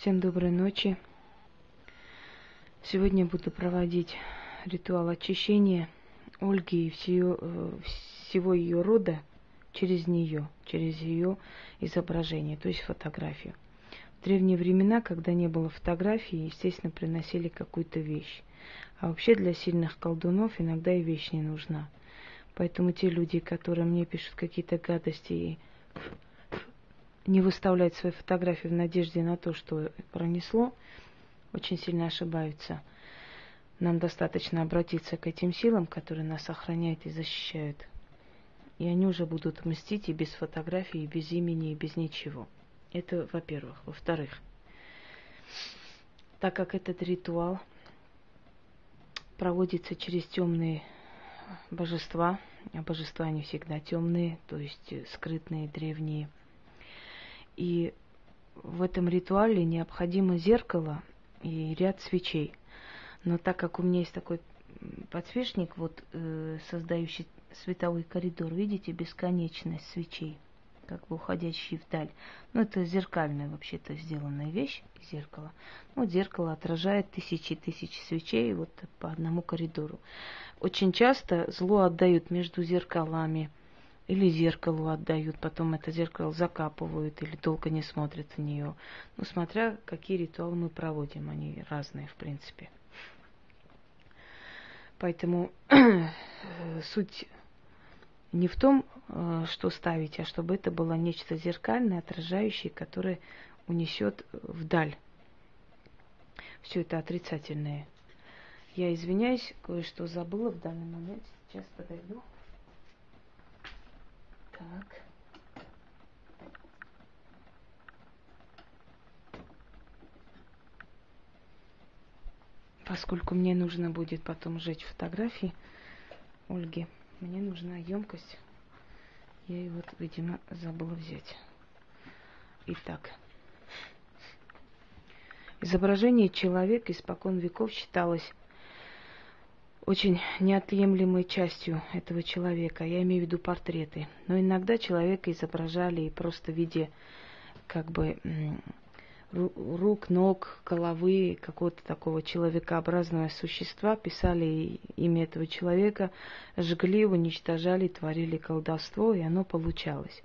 Всем доброй ночи. Сегодня буду проводить ритуал очищения Ольги и всего, э, всего ее рода через нее, через ее изображение, то есть фотографию. В древние времена, когда не было фотографии, естественно, приносили какую-то вещь. А вообще для сильных колдунов иногда и вещь не нужна. Поэтому те люди, которые мне пишут какие-то гадости и не выставлять свои фотографии в надежде на то, что пронесло, очень сильно ошибаются. Нам достаточно обратиться к этим силам, которые нас охраняют и защищают. И они уже будут мстить и без фотографии, и без имени, и без ничего. Это во-первых. Во-вторых, так как этот ритуал проводится через темные божества, а божества они всегда темные, то есть скрытные, древние, и в этом ритуале необходимо зеркало и ряд свечей. Но так как у меня есть такой подсвечник, вот э, создающий световой коридор, видите, бесконечность свечей, как бы уходящие вдаль. Ну, это зеркальная вообще-то сделанная вещь, зеркало. Ну, зеркало отражает тысячи тысяч свечей вот по одному коридору. Очень часто зло отдают между зеркалами – или зеркалу отдают, потом это зеркало закапывают или долго не смотрят в нее. Ну, смотря какие ритуалы мы проводим, они разные, в принципе. Поэтому суть не в том, э, что ставить, а чтобы это было нечто зеркальное, отражающее, которое унесет вдаль. Все это отрицательное. Я извиняюсь, кое-что забыла в данный момент. Сейчас подойду. Так. Поскольку мне нужно будет потом сжечь фотографии Ольги, мне нужна емкость. Я ее вот, видимо, забыла взять. Итак. Изображение человека испокон веков считалось очень неотъемлемой частью этого человека. Я имею в виду портреты. Но иногда человека изображали и просто в виде как бы рук, ног, головы какого-то такого человекообразного существа, писали имя этого человека, жгли, уничтожали, творили колдовство, и оно получалось.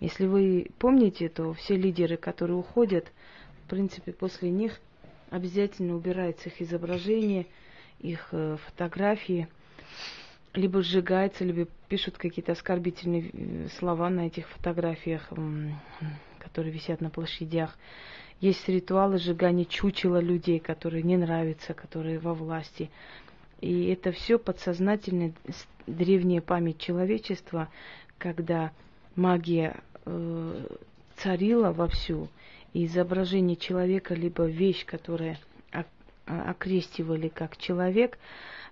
Если вы помните, то все лидеры, которые уходят, в принципе, после них обязательно убирается их изображение – их э, фотографии, либо сжигается, либо пишут какие-то оскорбительные э, слова на этих фотографиях, которые висят на площадях. Есть ритуалы сжигания чучела людей, которые не нравятся, которые во власти. И это все подсознательная древняя память человечества, когда магия э, царила вовсю, и изображение человека, либо вещь, которая окрестивали как человек,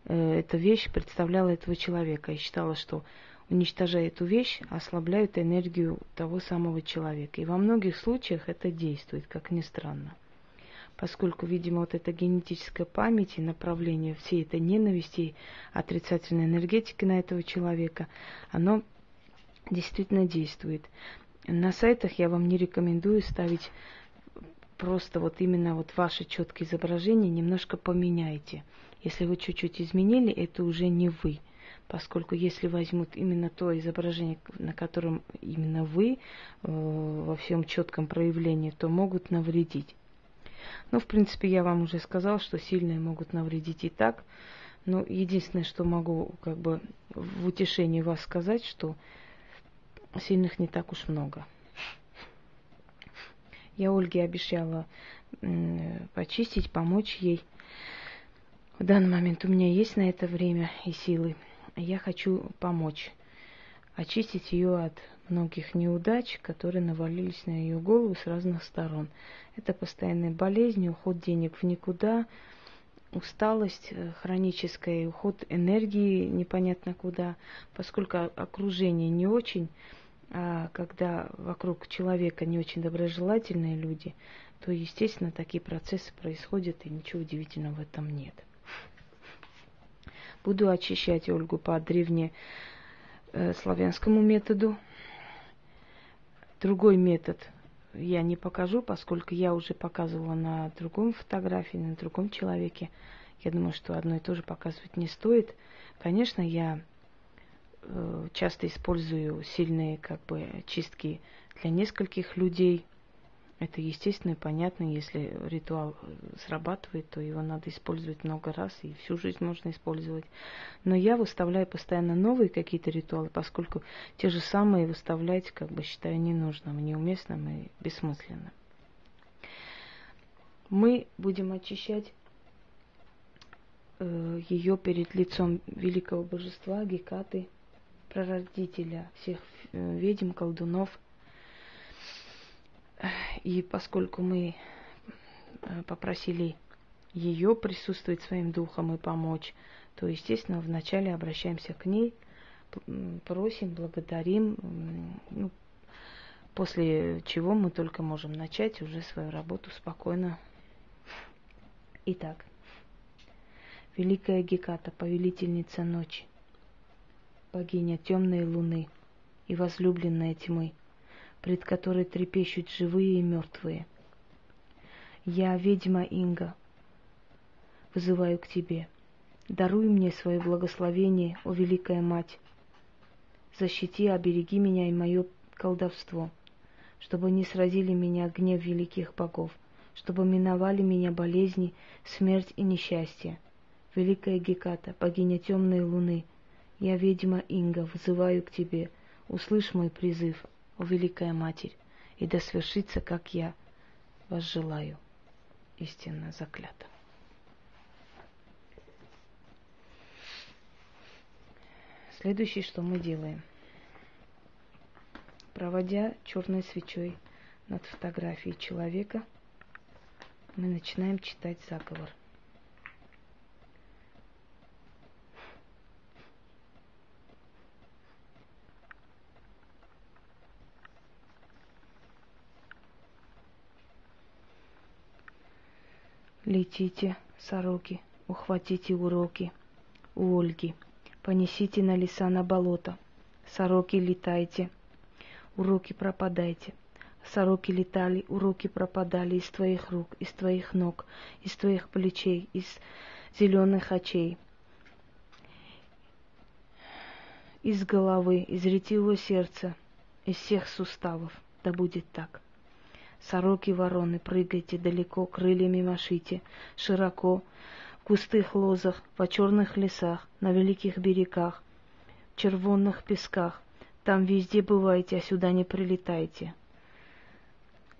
э, эта вещь представляла этого человека и считала, что уничтожая эту вещь, ослабляют энергию того самого человека. И во многих случаях это действует, как ни странно. Поскольку, видимо, вот эта генетическая память и направление всей этой ненависти, отрицательной энергетики на этого человека, оно действительно действует. На сайтах я вам не рекомендую ставить просто вот именно вот ваше четкое изображение немножко поменяйте. Если вы чуть-чуть изменили, это уже не вы. Поскольку если возьмут именно то изображение, на котором именно вы э, во всем четком проявлении, то могут навредить. Ну, в принципе, я вам уже сказал, что сильные могут навредить и так. Но единственное, что могу как бы в утешении вас сказать, что сильных не так уж много. Я Ольге обещала почистить, помочь ей. В данный момент у меня есть на это время и силы. Я хочу помочь, очистить ее от многих неудач, которые навалились на ее голову с разных сторон. Это постоянная болезнь, уход денег в никуда, усталость э, хроническая, уход энергии непонятно куда, поскольку окружение не очень когда вокруг человека не очень доброжелательные люди, то, естественно, такие процессы происходят, и ничего удивительного в этом нет. Буду очищать Ольгу по древнеславянскому методу. Другой метод я не покажу, поскольку я уже показывала на другом фотографии, на другом человеке. Я думаю, что одно и то же показывать не стоит. Конечно, я э, часто использую сильные как бы чистки для нескольких людей. Это естественно и понятно, если ритуал э, срабатывает, то его надо использовать много раз, и всю жизнь можно использовать. Но я выставляю постоянно новые какие-то ритуалы, поскольку те же самые выставлять, как бы считаю ненужным, неуместным и бессмысленным. Мы будем очищать э, ее перед лицом великого божества Гекаты, прародителя всех э, ведьм, колдунов – и поскольку мы э, попросили ее присутствовать своим духом и помочь, то, естественно, вначале обращаемся к ней, просим, благодарим, ну, после чего мы только можем начать уже свою работу спокойно. Итак, Великая Геката, повелительница ночи, богиня темной луны и возлюбленная тьмы – пред которой трепещут живые и мертвые. Я, ведьма Инга, вызываю к тебе. Даруй мне свое благословение, о Великая Мать. Защити, обереги меня и мое колдовство, чтобы не сразили меня гнев великих богов, чтобы миновали меня болезни, смерть и несчастье. Великая Геката, богиня темной луны, я, ведьма Инга, вызываю к тебе, услышь мой призыв — о Великая Матерь, и да свершится, как я вас желаю, истинно заклято. Следующее, что мы делаем. Проводя черной свечой над фотографией человека, мы начинаем читать заговор. Летите, сороки, ухватите уроки у Ольги, понесите на леса на болото. Сороки летайте, уроки пропадайте. Сороки летали, уроки пропадали из твоих рук, из твоих ног, из твоих плечей, из зеленых очей, из головы, из ретивого сердца, из всех суставов. Да будет так. Сороки вороны, прыгайте далеко, крыльями машите, широко, в густых лозах, по черных лесах, на великих берегах, в червонных песках. Там везде бывайте, а сюда не прилетайте.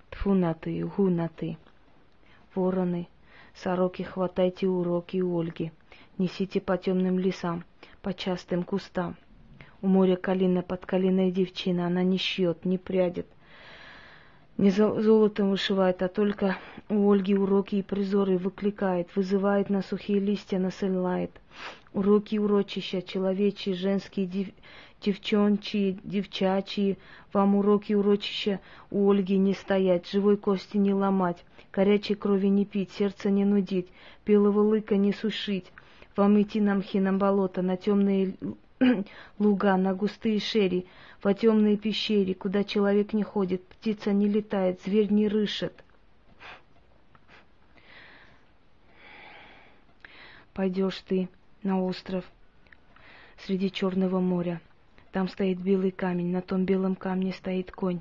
Тфу на ты, гу на ты. Вороны, сороки, хватайте уроки у Ольги, несите по темным лесам, по частым кустам. У моря калина под калиной девчина, она не шьет, не прядет, не золотом вышивает, а только у Ольги уроки и призоры выкликает, вызывает на сухие листья, насылает. Уроки урочища, человечьи, женские, дев, девчончие, девчачьи, вам уроки урочища у Ольги не стоять, живой кости не ломать, горячей крови не пить, сердце не нудить, белого лыка не сушить, вам идти на мхи, на болото, на темные луга, на густые шери, во темные пещере, куда человек не ходит, птица не летает, зверь не рышет. Пойдешь ты на остров среди Черного моря. Там стоит белый камень, на том белом камне стоит конь.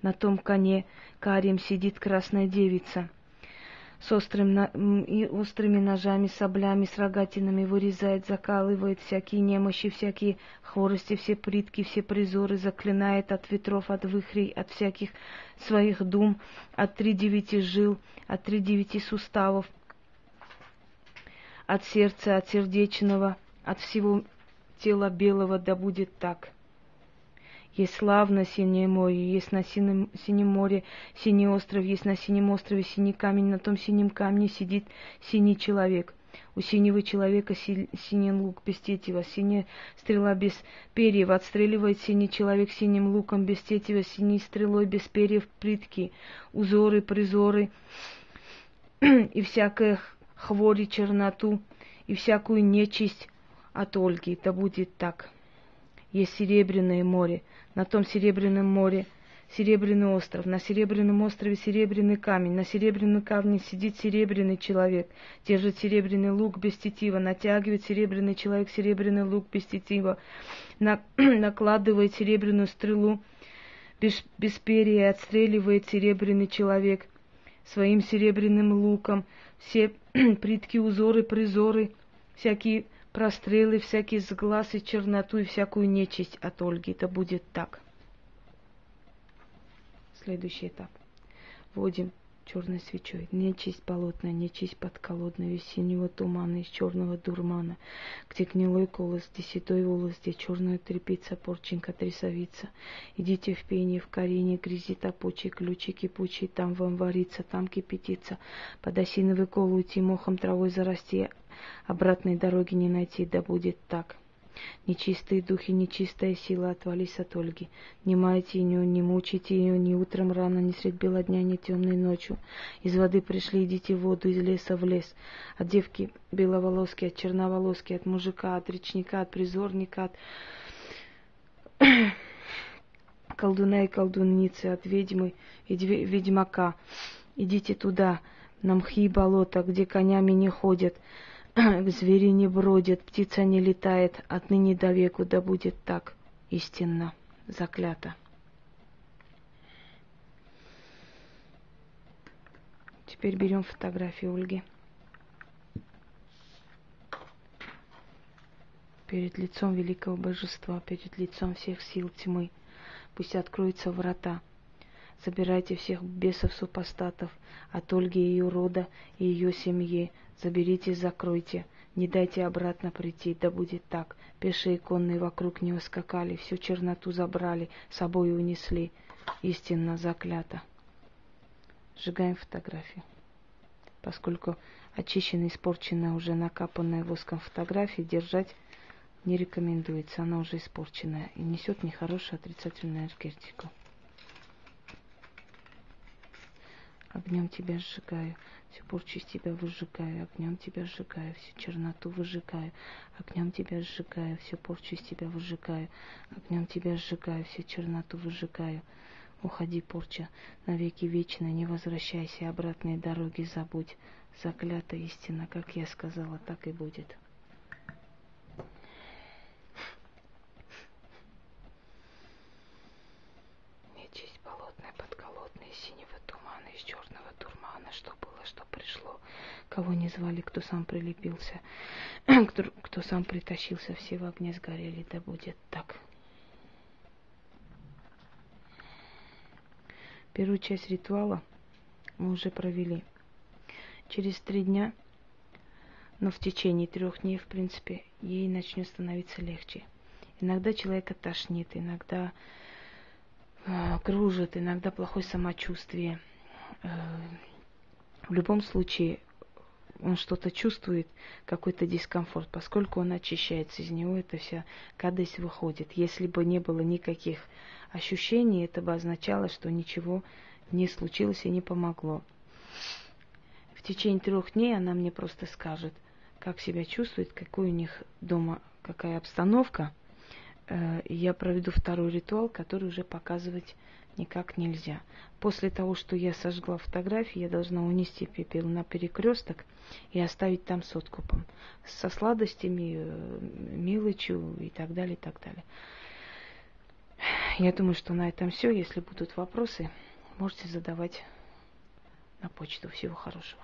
На том коне карим сидит красная девица — с острым, и острыми ножами, саблями, с рогатинами вырезает, закалывает всякие немощи, всякие хворости, все притки, все призоры, заклинает от ветров, от выхрей, от всяких своих дум, от три девяти жил, от три девяти суставов, от сердца, от сердечного, от всего тела белого, да будет так. Есть славно синее море, есть на синем, синем море синий остров, есть на синем острове синий камень, на том синем камне сидит синий человек. У синего человека си, синий лук без тетива, синяя стрела без перьев, отстреливает синий человек синим луком без тетива, синей стрелой без перьев притки, узоры, призоры и всякое хвори, черноту и всякую нечисть от Ольги. Да будет так. Есть серебряное море, на том Серебряном море серебряный остров. На серебряном острове серебряный камень. На серебряном камне сидит серебряный человек. Держит серебряный лук без тетива. Натягивает серебряный человек серебряный лук без тетива. На, накладывает серебряную стрелу без, без перья и отстреливает серебряный человек своим серебряным луком. Все притки, узоры, призоры, всякие прострелы, всякие сглазы, черноту и всякую нечисть от Ольги. Это будет так. Следующий этап. Вводим черной свечой. Нечисть болотная, нечисть подколодная, весеннего тумана из черного дурмана, где гнилой колос, где седой волос, где черная трепица, порченька, трясовица. Идите в пение, в корине, грязи топучий, ключи кипучий, там вам варится, там кипятится. Под осиновый кол уйти, мохом травой зарасти, обратной дороги не найти, да будет так. Нечистые духи, нечистая сила, отвались от Ольги. Не майте ее, не мучите ее ни утром рано, ни средь бела дня, ни темной ночью. Из воды пришли, идите в воду, из леса в лес. От девки беловолоски, от черноволоски, от мужика, от речника, от призорника, от колдуна и колдунницы, от ведьмы и ведьмака. Идите туда, на мхи и болота, где конями не ходят, звери не бродят, птица не летает, отныне до веку да будет так, истинно, заклято. Теперь берем фотографию Ольги. Перед лицом великого божества, перед лицом всех сил тьмы. Пусть откроются врата. Забирайте всех бесов-супостатов от Ольги и ее рода и ее семьи, Заберите, закройте, не дайте обратно прийти, да будет так. Пешие конные вокруг него скакали, всю черноту забрали, с собой унесли. Истинно заклято. Сжигаем фотографию. Поскольку очищенная, испорченная, уже накапанная воском фотография держать не рекомендуется. Она уже испорченная и несет нехорошую отрицательную энергетику. Огнем тебя сжигаю. Всю порчу из тебя выжигаю, огнем тебя сжигаю, всю черноту выжигаю, огнем тебя сжигаю, всю порчу из тебя выжигаю, огнем тебя сжигаю, всю черноту выжигаю. Уходи, порча, навеки вечно, не возвращайся, обратные дороги забудь. Заклята истина, как я сказала, так и будет. Кого не звали, кто сам прилепился, кто, кто сам притащился, все в огне сгорели, да будет так. Первую часть ритуала мы уже провели. Через три дня, но в течение трех дней, в принципе, ей начнет становиться легче. Иногда человека тошнит, иногда э, кружит, иногда плохое самочувствие. Э, в любом случае, он что-то чувствует, какой-то дискомфорт, поскольку он очищается, из него эта вся гадость выходит. Если бы не было никаких ощущений, это бы означало, что ничего не случилось и не помогло. В течение трех дней она мне просто скажет, как себя чувствует, какой у них дома, какая обстановка. Э, я проведу второй ритуал, который уже показывать никак нельзя. После того, что я сожгла фотографии, я должна унести пепел на перекресток и оставить там с откупом. Со сладостями, э, мелочью и так далее, и так далее. Я думаю, что на этом все. Если будут вопросы, можете задавать на почту. Всего хорошего.